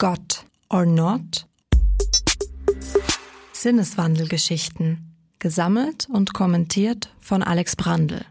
God or Not? Sinneswandelgeschichten. Gesammelt und kommentiert von Alex Brandl.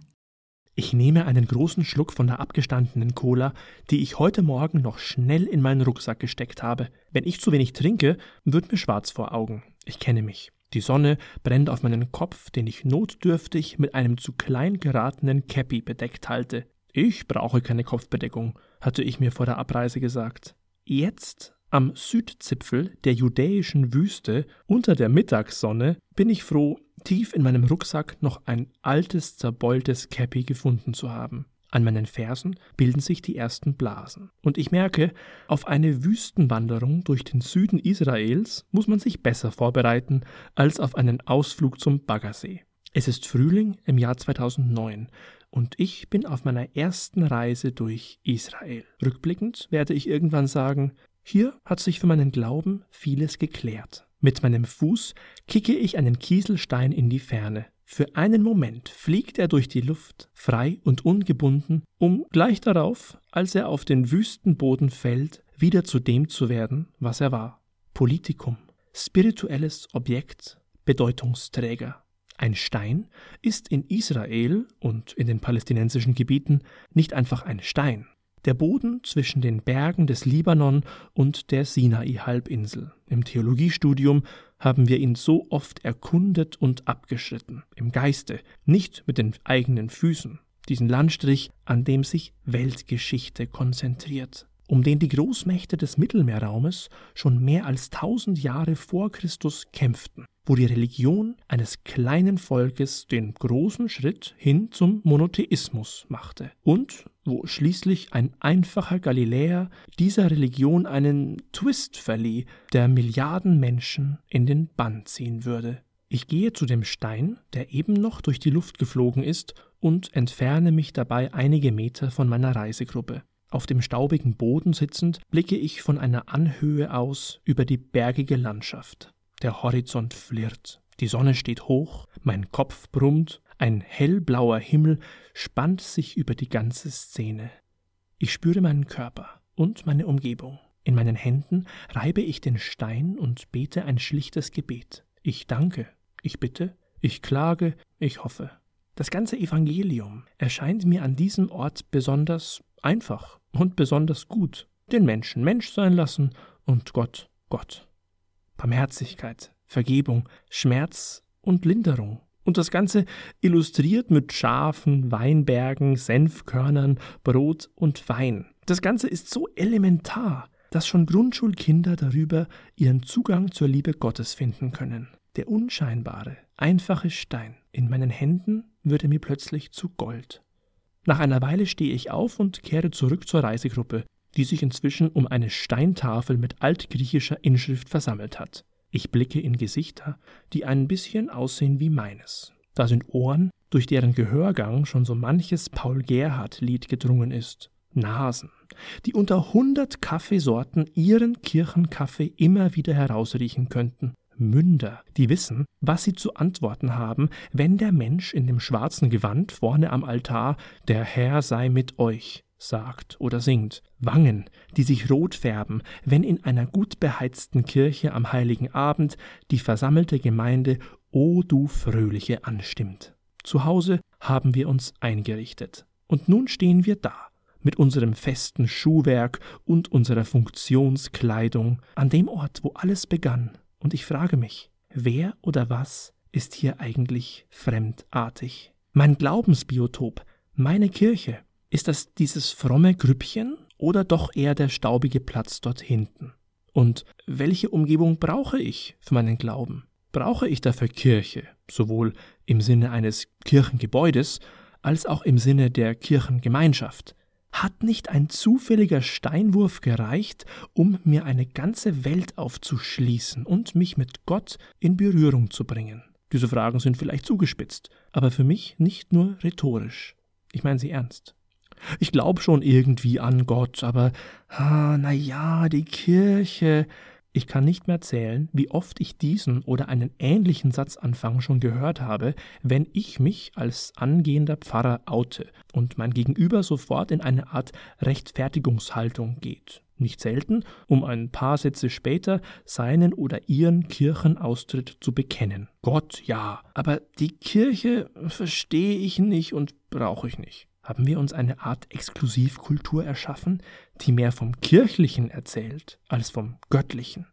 Ich nehme einen großen Schluck von der abgestandenen Cola, die ich heute Morgen noch schnell in meinen Rucksack gesteckt habe. Wenn ich zu wenig trinke, wird mir schwarz vor Augen. Ich kenne mich. Die Sonne brennt auf meinen Kopf, den ich notdürftig mit einem zu klein geratenen Käppi bedeckt halte. Ich brauche keine Kopfbedeckung, hatte ich mir vor der Abreise gesagt. Jetzt, am Südzipfel der judäischen Wüste, unter der Mittagssonne, bin ich froh, tief in meinem Rucksack noch ein altes, zerbeultes Käppi gefunden zu haben. An meinen Fersen bilden sich die ersten Blasen. Und ich merke, auf eine Wüstenwanderung durch den Süden Israels muss man sich besser vorbereiten als auf einen Ausflug zum Baggersee. Es ist Frühling im Jahr 2009 und ich bin auf meiner ersten Reise durch Israel. Rückblickend werde ich irgendwann sagen, hier hat sich für meinen Glauben vieles geklärt. Mit meinem Fuß kicke ich einen Kieselstein in die Ferne. Für einen Moment fliegt er durch die Luft, frei und ungebunden, um gleich darauf, als er auf den wüsten Boden fällt, wieder zu dem zu werden, was er war. Politikum, spirituelles Objekt, Bedeutungsträger. Ein Stein ist in Israel und in den palästinensischen Gebieten nicht einfach ein Stein. Der Boden zwischen den Bergen des Libanon und der Sinai-Halbinsel. Im Theologiestudium haben wir ihn so oft erkundet und abgeschritten, im Geiste, nicht mit den eigenen Füßen. Diesen Landstrich, an dem sich Weltgeschichte konzentriert um den die Großmächte des Mittelmeerraumes schon mehr als tausend Jahre vor Christus kämpften, wo die Religion eines kleinen Volkes den großen Schritt hin zum Monotheismus machte und wo schließlich ein einfacher Galiläer dieser Religion einen Twist verlieh, der Milliarden Menschen in den Bann ziehen würde. Ich gehe zu dem Stein, der eben noch durch die Luft geflogen ist, und entferne mich dabei einige Meter von meiner Reisegruppe. Auf dem staubigen Boden sitzend blicke ich von einer Anhöhe aus über die bergige Landschaft. Der Horizont flirrt, die Sonne steht hoch, mein Kopf brummt, ein hellblauer Himmel spannt sich über die ganze Szene. Ich spüre meinen Körper und meine Umgebung. In meinen Händen reibe ich den Stein und bete ein schlichtes Gebet. Ich danke, ich bitte, ich klage, ich hoffe. Das ganze Evangelium erscheint mir an diesem Ort besonders einfach und besonders gut. Den Menschen Mensch sein lassen und Gott Gott. Barmherzigkeit, Vergebung, Schmerz und Linderung. Und das Ganze illustriert mit Schafen, Weinbergen, Senfkörnern, Brot und Wein. Das Ganze ist so elementar, dass schon Grundschulkinder darüber ihren Zugang zur Liebe Gottes finden können. Der unscheinbare, einfache Stein in meinen Händen würde mir plötzlich zu Gold. Nach einer Weile stehe ich auf und kehre zurück zur Reisegruppe, die sich inzwischen um eine Steintafel mit altgriechischer Inschrift versammelt hat. Ich blicke in Gesichter, die ein bisschen aussehen wie meines. Da sind Ohren, durch deren Gehörgang schon so manches Paul Gerhardt-Lied gedrungen ist. Nasen, die unter hundert Kaffeesorten ihren Kirchenkaffee immer wieder herausriechen könnten. Münder, die wissen, was sie zu antworten haben, wenn der Mensch in dem schwarzen Gewand vorne am Altar Der Herr sei mit euch sagt oder singt, Wangen, die sich rot färben, wenn in einer gut beheizten Kirche am heiligen Abend die versammelte Gemeinde O du Fröhliche anstimmt. Zu Hause haben wir uns eingerichtet. Und nun stehen wir da, mit unserem festen Schuhwerk und unserer Funktionskleidung, an dem Ort, wo alles begann, und ich frage mich, wer oder was ist hier eigentlich fremdartig? Mein Glaubensbiotop, meine Kirche, ist das dieses fromme Grüppchen oder doch eher der staubige Platz dort hinten? Und welche Umgebung brauche ich für meinen Glauben? Brauche ich dafür Kirche, sowohl im Sinne eines Kirchengebäudes als auch im Sinne der Kirchengemeinschaft? Hat nicht ein zufälliger Steinwurf gereicht, um mir eine ganze Welt aufzuschließen und mich mit Gott in Berührung zu bringen? Diese Fragen sind vielleicht zugespitzt, aber für mich nicht nur rhetorisch. Ich meine sie ernst. Ich glaube schon irgendwie an Gott, aber, ah, na ja, die Kirche. Ich kann nicht mehr zählen, wie oft ich diesen oder einen ähnlichen Satzanfang schon gehört habe, wenn ich mich als angehender Pfarrer oute und mein Gegenüber sofort in eine Art Rechtfertigungshaltung geht. Nicht selten, um ein paar Sätze später seinen oder ihren Kirchenaustritt zu bekennen. Gott ja, aber die Kirche verstehe ich nicht und brauche ich nicht. Haben wir uns eine Art Exklusivkultur erschaffen, die mehr vom Kirchlichen erzählt als vom Göttlichen,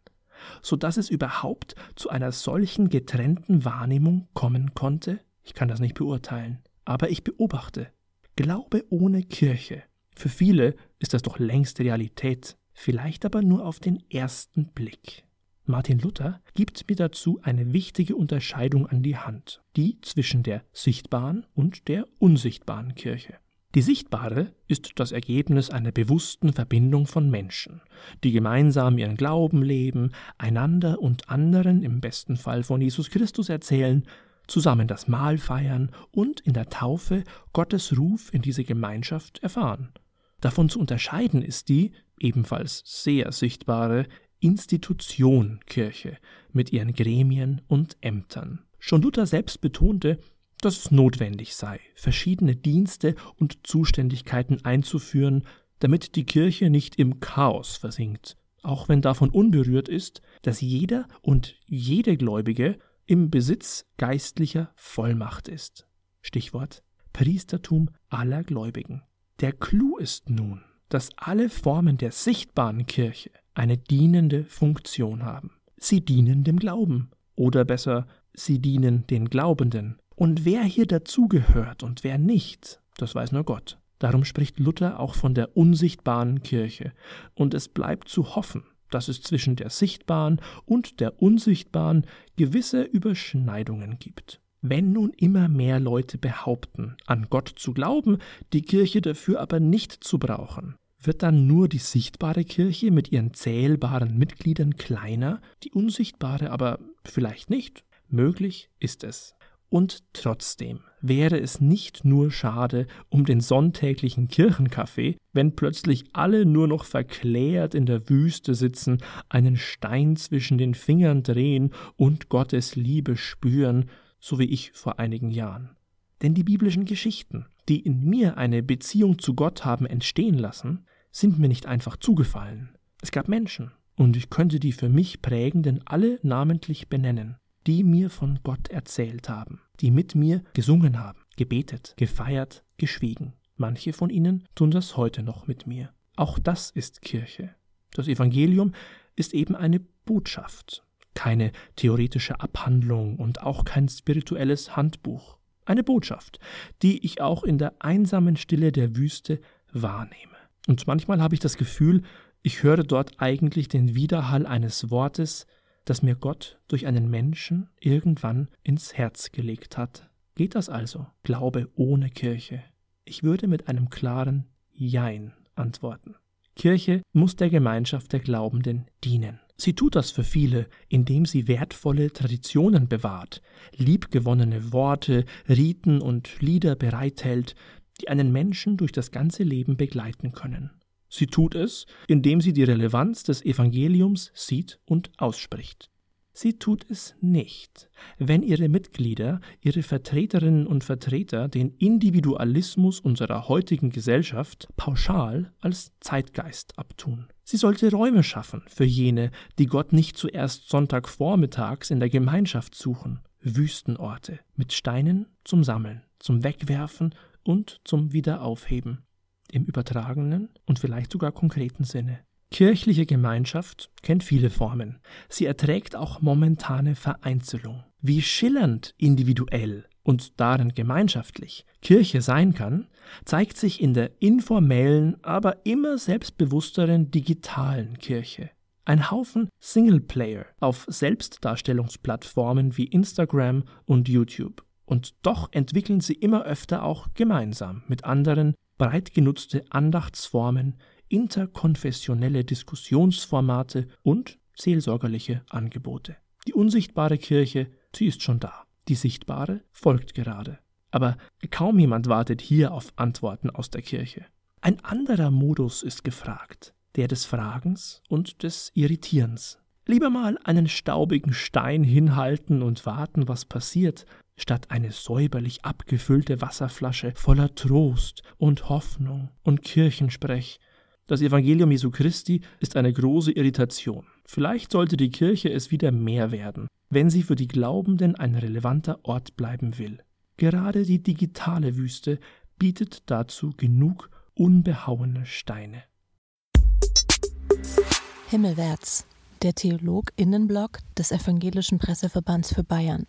so dass es überhaupt zu einer solchen getrennten Wahrnehmung kommen konnte? Ich kann das nicht beurteilen, aber ich beobachte. Glaube ohne Kirche. Für viele ist das doch längst Realität, vielleicht aber nur auf den ersten Blick. Martin Luther gibt mir dazu eine wichtige Unterscheidung an die Hand, die zwischen der sichtbaren und der unsichtbaren Kirche. Die sichtbare ist das Ergebnis einer bewussten Verbindung von Menschen, die gemeinsam ihren Glauben leben, einander und anderen im besten Fall von Jesus Christus erzählen, zusammen das Mahl feiern und in der Taufe Gottes Ruf in diese Gemeinschaft erfahren. Davon zu unterscheiden ist die, ebenfalls sehr sichtbare, Institution Kirche mit ihren Gremien und Ämtern. Schon Luther selbst betonte, dass es notwendig sei, verschiedene Dienste und Zuständigkeiten einzuführen, damit die Kirche nicht im Chaos versinkt, auch wenn davon unberührt ist, dass jeder und jede Gläubige im Besitz geistlicher Vollmacht ist. Stichwort Priestertum aller Gläubigen. Der Clou ist nun, dass alle Formen der sichtbaren Kirche eine dienende Funktion haben. Sie dienen dem Glauben, oder besser, sie dienen den Glaubenden, und wer hier dazugehört und wer nicht, das weiß nur Gott. Darum spricht Luther auch von der unsichtbaren Kirche. Und es bleibt zu hoffen, dass es zwischen der sichtbaren und der unsichtbaren gewisse Überschneidungen gibt. Wenn nun immer mehr Leute behaupten, an Gott zu glauben, die Kirche dafür aber nicht zu brauchen, wird dann nur die sichtbare Kirche mit ihren zählbaren Mitgliedern kleiner, die unsichtbare aber vielleicht nicht? Möglich ist es. Und trotzdem wäre es nicht nur schade um den sonntäglichen Kirchenkaffee, wenn plötzlich alle nur noch verklärt in der Wüste sitzen, einen Stein zwischen den Fingern drehen und Gottes Liebe spüren, so wie ich vor einigen Jahren. Denn die biblischen Geschichten, die in mir eine Beziehung zu Gott haben entstehen lassen, sind mir nicht einfach zugefallen. Es gab Menschen, und ich könnte die für mich prägenden alle namentlich benennen die mir von Gott erzählt haben, die mit mir gesungen haben, gebetet, gefeiert, geschwiegen. Manche von ihnen tun das heute noch mit mir. Auch das ist Kirche. Das Evangelium ist eben eine Botschaft, keine theoretische Abhandlung und auch kein spirituelles Handbuch. Eine Botschaft, die ich auch in der einsamen Stille der Wüste wahrnehme. Und manchmal habe ich das Gefühl, ich höre dort eigentlich den Widerhall eines Wortes, das mir Gott durch einen Menschen irgendwann ins Herz gelegt hat. Geht das also? Glaube ohne Kirche? Ich würde mit einem klaren Jein antworten. Kirche muss der Gemeinschaft der Glaubenden dienen. Sie tut das für viele, indem sie wertvolle Traditionen bewahrt, liebgewonnene Worte, Riten und Lieder bereithält, die einen Menschen durch das ganze Leben begleiten können. Sie tut es, indem sie die Relevanz des Evangeliums sieht und ausspricht. Sie tut es nicht, wenn ihre Mitglieder, ihre Vertreterinnen und Vertreter den Individualismus unserer heutigen Gesellschaft pauschal als Zeitgeist abtun. Sie sollte Räume schaffen für jene, die Gott nicht zuerst Sonntagvormittags in der Gemeinschaft suchen, Wüstenorte mit Steinen zum Sammeln, zum Wegwerfen und zum Wiederaufheben im übertragenen und vielleicht sogar konkreten Sinne. Kirchliche Gemeinschaft kennt viele Formen. Sie erträgt auch momentane Vereinzelung. Wie schillernd individuell und darin gemeinschaftlich Kirche sein kann, zeigt sich in der informellen, aber immer selbstbewussteren digitalen Kirche. Ein Haufen Singleplayer auf Selbstdarstellungsplattformen wie Instagram und YouTube. Und doch entwickeln sie immer öfter auch gemeinsam mit anderen breit genutzte Andachtsformen, interkonfessionelle Diskussionsformate und seelsorgerliche Angebote. Die unsichtbare Kirche, sie ist schon da. Die sichtbare folgt gerade. Aber kaum jemand wartet hier auf Antworten aus der Kirche. Ein anderer Modus ist gefragt, der des Fragens und des Irritierens. Lieber mal einen staubigen Stein hinhalten und warten, was passiert, statt eine säuberlich abgefüllte Wasserflasche voller Trost und Hoffnung und Kirchensprech. Das Evangelium Jesu Christi ist eine große Irritation. Vielleicht sollte die Kirche es wieder mehr werden, wenn sie für die Glaubenden ein relevanter Ort bleiben will. Gerade die digitale Wüste bietet dazu genug unbehauene Steine. Himmelwärts, der Theolog-Innenblog des Evangelischen Presseverbands für Bayern.